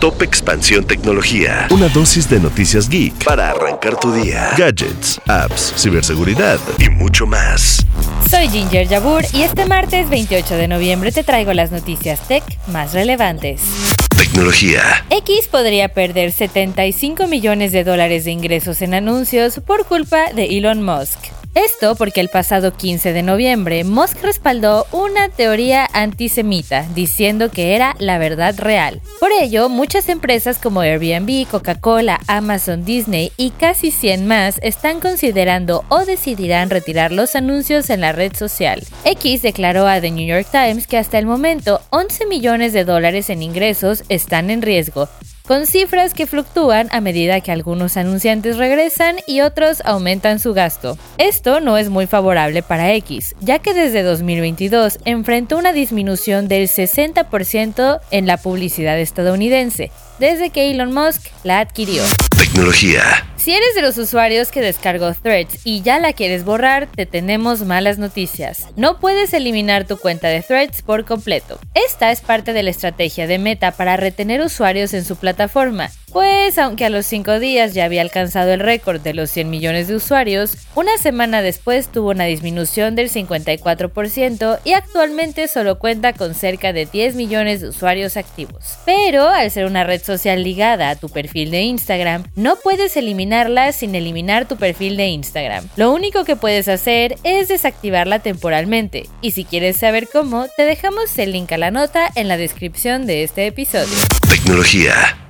Top Expansión Tecnología. Una dosis de noticias geek para arrancar tu día. Gadgets, apps, ciberseguridad y mucho más. Soy Ginger Yabur y este martes 28 de noviembre te traigo las noticias tech más relevantes. Tecnología. X podría perder 75 millones de dólares de ingresos en anuncios por culpa de Elon Musk. Esto porque el pasado 15 de noviembre Musk respaldó una teoría antisemita diciendo que era la verdad real. Por ello, muchas empresas como Airbnb, Coca-Cola, Amazon, Disney y casi 100 más están considerando o decidirán retirar los anuncios en la red social. X declaró a The New York Times que hasta el momento 11 millones de dólares en ingresos están en riesgo, con cifras que fluctúan a medida que algunos anunciantes regresan y otros aumentan su gasto. Esto no es muy favorable para X, ya que desde 2022 enfrentó una disminución del 60% en la publicidad estadounidense, desde que Elon Musk la adquirió. Tecnología. Si eres de los usuarios que descargó Threads y ya la quieres borrar, te tenemos malas noticias. No puedes eliminar tu cuenta de Threads por completo. Esta es parte de la estrategia de Meta para retener usuarios en su plataforma. Pues aunque a los 5 días ya había alcanzado el récord de los 100 millones de usuarios, una semana después tuvo una disminución del 54% y actualmente solo cuenta con cerca de 10 millones de usuarios activos. Pero al ser una red social ligada a tu perfil de Instagram, no puedes eliminarla sin eliminar tu perfil de Instagram. Lo único que puedes hacer es desactivarla temporalmente, y si quieres saber cómo, te dejamos el link a la nota en la descripción de este episodio.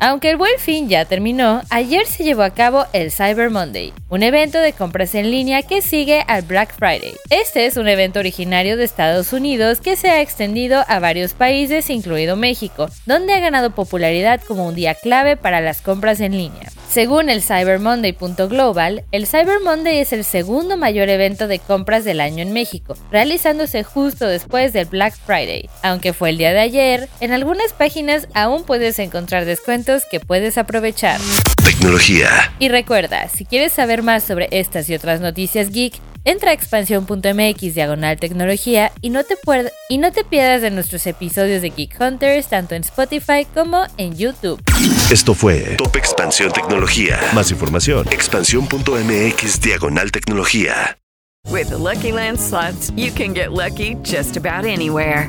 Aunque el buen fin ya terminó, ayer se llevó a cabo el Cyber Monday, un evento de compras en línea que sigue al Black Friday. Este es un evento originario de Estados Unidos que se ha extendido a varios países, incluido México, donde ha ganado popularidad como un día clave para las compras en línea. Según el CyberMonday.global, el Cyber Monday es el segundo mayor evento de compras del año en México, realizándose justo después del Black Friday. Aunque fue el día de ayer, en algunas páginas aún puedes encontrar descuentos que puedes aprovechar. Tecnología. Y recuerda, si quieres saber más sobre estas y otras noticias geek, Entra a expansión.mx diagonal tecnología y no, te y no te pierdas de nuestros episodios de Geek Hunters tanto en Spotify como en YouTube. Esto fue Top Expansión Tecnología. Más información, expansión.mx diagonal tecnología. With the Lucky Land slots, you can get lucky just about anywhere.